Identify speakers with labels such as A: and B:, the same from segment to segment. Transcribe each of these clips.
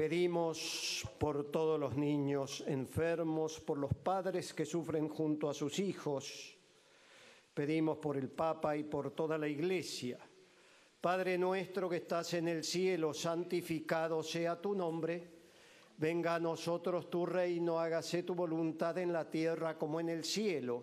A: Pedimos por todos los niños enfermos, por los padres que sufren junto a sus hijos. Pedimos por el Papa y por toda la Iglesia. Padre nuestro que estás en el cielo, santificado sea tu nombre. Venga a nosotros tu reino, hágase tu voluntad en la tierra como en el cielo.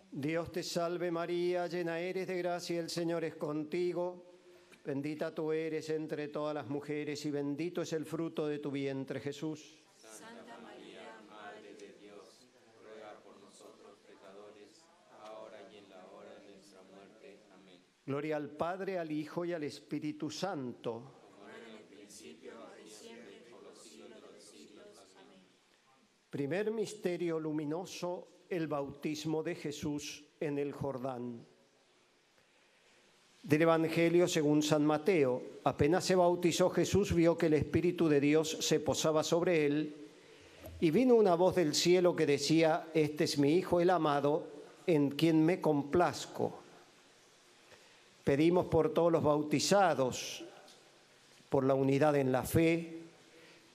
A: Dios te salve María, llena eres de gracia, el Señor es contigo. Bendita tú eres entre todas las mujeres y bendito es el fruto de tu vientre Jesús.
B: Santa María, Madre de Dios, ruega por nosotros pecadores, ahora y en la hora de nuestra muerte. Amén.
A: Gloria al Padre, al Hijo y al Espíritu Santo.
B: Como era en el principio, ahora y siempre, por los siglos de los siglos. Amén.
A: Primer misterio luminoso, el bautismo de Jesús en el Jordán. Del Evangelio según San Mateo, apenas se bautizó Jesús, vio que el Espíritu de Dios se posaba sobre él y vino una voz del cielo que decía, este es mi Hijo el amado, en quien me complazco. Pedimos por todos los bautizados, por la unidad en la fe,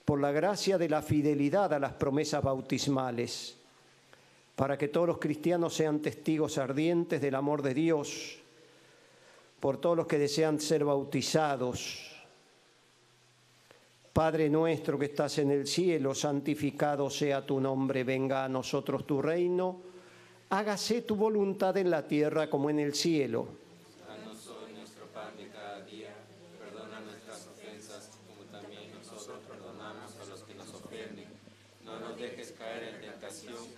A: por la gracia de la fidelidad a las promesas bautismales, para que todos los cristianos sean testigos ardientes del amor de Dios, por todos los que desean ser bautizados. Padre nuestro que estás en el cielo, santificado sea tu nombre, venga a nosotros tu reino, hágase tu voluntad en la tierra como en el cielo.
B: Danos hoy nuestro pan de cada día, perdona nuestras ofensas, como también nosotros perdonamos a los que nos ofenden. No nos dejes caer en tentación,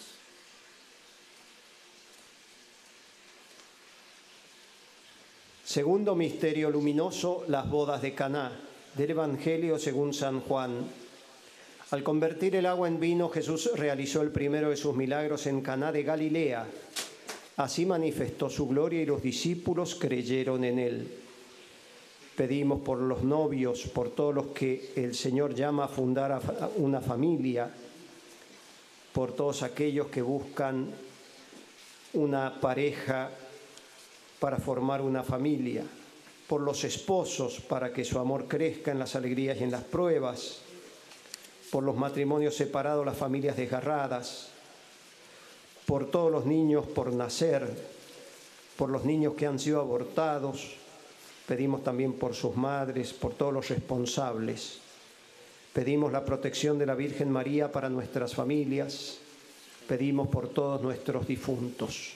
A: Segundo misterio luminoso, las bodas de Caná, del Evangelio según San Juan. Al convertir el agua en vino, Jesús realizó el primero de sus milagros en Caná de Galilea. Así manifestó su gloria y los discípulos creyeron en él. Pedimos por los novios, por todos los que el Señor llama a fundar una familia, por todos aquellos que buscan una pareja para formar una familia, por los esposos para que su amor crezca en las alegrías y en las pruebas, por los matrimonios separados, las familias desgarradas, por todos los niños por nacer, por los niños que han sido abortados, pedimos también por sus madres, por todos los responsables. Pedimos la protección de la Virgen María para nuestras familias, pedimos por todos nuestros difuntos.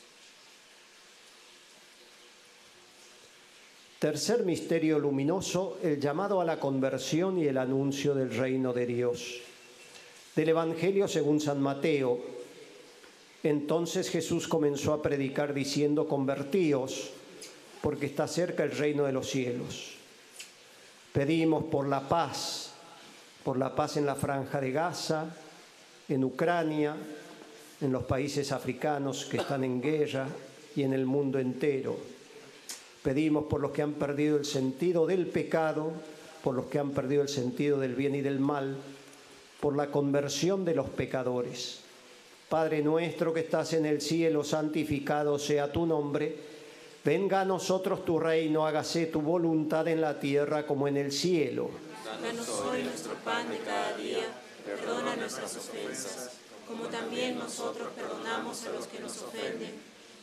A: Tercer misterio luminoso, el llamado a la conversión y el anuncio del reino de Dios. Del Evangelio según San Mateo. Entonces Jesús comenzó a predicar diciendo, convertíos, porque está cerca el reino de los cielos. Pedimos por la paz, por la paz en la franja de Gaza, en Ucrania, en los países africanos que están en guerra y en el mundo entero. Pedimos por los que han perdido el sentido del pecado, por los que han perdido el sentido del bien y del mal, por la conversión de los pecadores. Padre nuestro que estás en el cielo, santificado sea tu nombre. Venga a nosotros tu reino, hágase tu voluntad en la tierra como en el cielo.
C: Danos hoy nuestro pan de cada día, perdona nuestras ofensas, como también nosotros perdonamos a los que nos ofenden.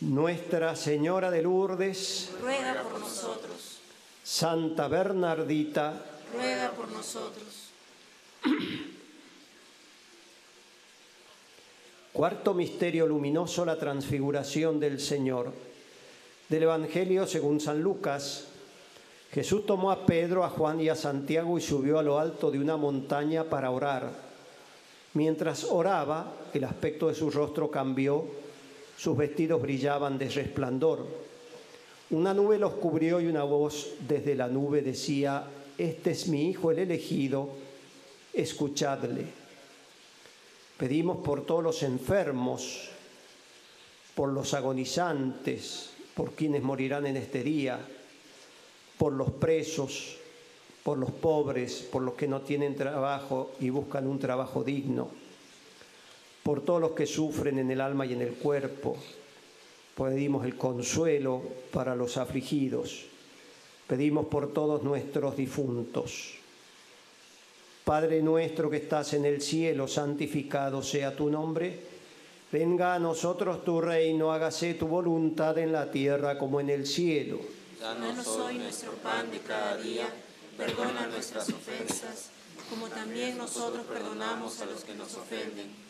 A: Nuestra Señora de Lourdes,
C: Ruega por nosotros,
A: Santa Bernardita,
C: ruega por nosotros.
A: Cuarto misterio luminoso, la transfiguración del Señor. Del Evangelio según San Lucas. Jesús tomó a Pedro, a Juan y a Santiago y subió a lo alto de una montaña para orar. Mientras oraba, el aspecto de su rostro cambió, sus vestidos brillaban de resplandor. Una nube los cubrió y una voz desde la nube decía, Este es mi Hijo el elegido, escuchadle. Pedimos por todos los enfermos, por los agonizantes, por quienes morirán en este día, por los presos, por los pobres, por los que no tienen trabajo y buscan un trabajo digno, por todos los que sufren en el alma y en el cuerpo. Pedimos el consuelo para los afligidos. Pedimos por todos nuestros difuntos. Padre nuestro que estás en el cielo, santificado sea tu nombre. Venga a nosotros tu reino, hágase tu voluntad en la tierra como en el cielo.
C: Danos hoy nuestro pan de cada día, perdona nuestras ofensas, como también nosotros perdonamos a los que nos ofenden.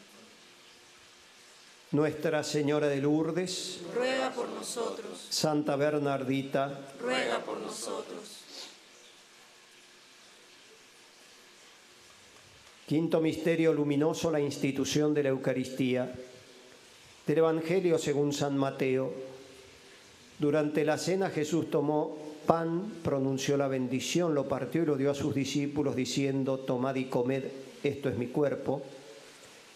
A: Nuestra Señora de Lourdes,
C: Ruega por nosotros,
A: Santa Bernardita,
C: ruega por nosotros.
A: Quinto misterio luminoso, la institución de la Eucaristía. Del Evangelio según San Mateo. Durante la cena Jesús tomó pan, pronunció la bendición, lo partió y lo dio a sus discípulos diciendo, tomad y comed, esto es mi cuerpo.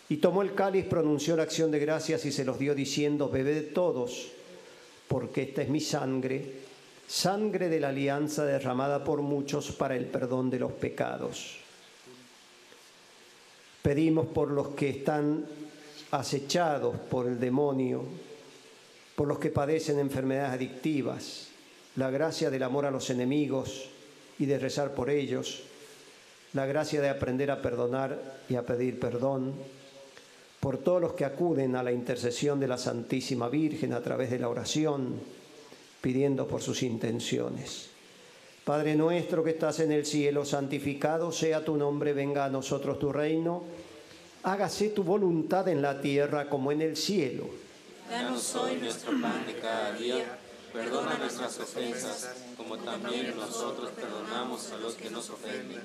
A: Y tomó el cáliz, pronunció la acción de gracias y se los dio diciendo, bebed todos, porque esta es mi sangre, sangre de la alianza derramada por muchos para el perdón de los pecados. Pedimos por los que están acechados por el demonio, por los que padecen enfermedades adictivas, la gracia del amor a los enemigos y de rezar por ellos, la gracia de aprender a perdonar y a pedir perdón, por todos los que acuden a la intercesión de la Santísima Virgen a través de la oración, pidiendo por sus intenciones. Padre nuestro que estás en el cielo, santificado sea tu nombre, venga a nosotros tu reino, hágase tu voluntad en la tierra como en el cielo.
B: Danos hoy nuestro pan de cada día, perdona nuestras ofensas, como también nosotros perdonamos a los que nos ofenden.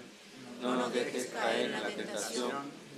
B: No nos dejes caer en la tentación,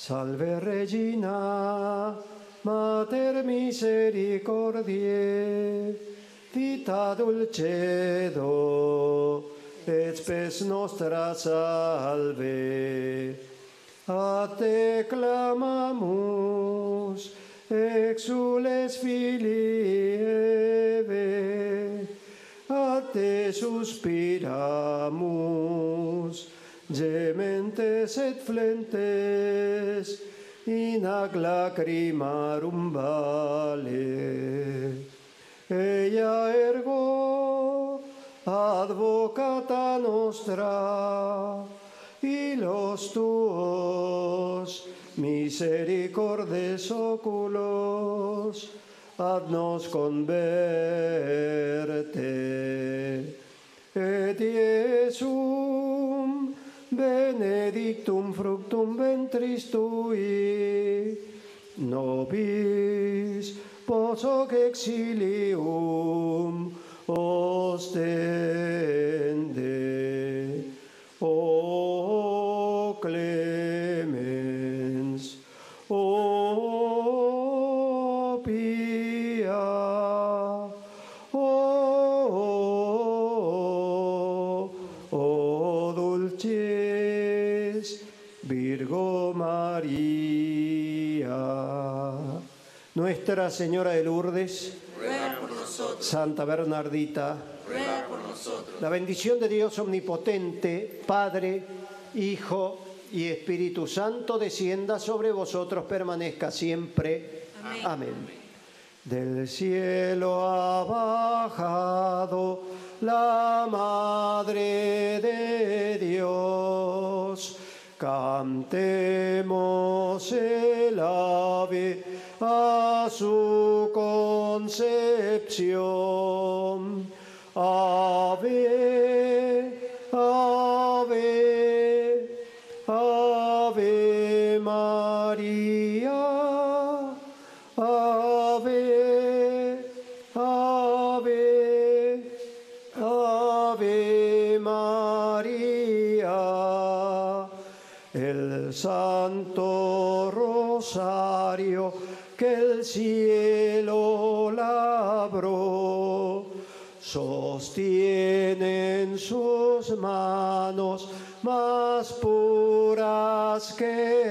A: Salve Regina, Mater misericordiae, vita dulcedo, et spes nostra salve. A te clamamus, exules filii a te suspiramus, gementes et flentes, in ac lacrimarum vale. Ella ergo, advocata nostra, y los tuos misericordes oculos, haznos converte. Et Iesum benedictum fructum ventris tui, nobis posoc exilium ostende. Nuestra Señora de Lourdes,
C: Ruega por nosotros,
A: Santa Bernardita,
C: ruega por nosotros.
A: la bendición de Dios omnipotente, Padre, Hijo y Espíritu Santo, descienda sobre vosotros, permanezca siempre. Amén. Del cielo ha bajado la Madre de Dios. Cantemos el ave a su concepción. Ave, sostiene en sus manos más puras que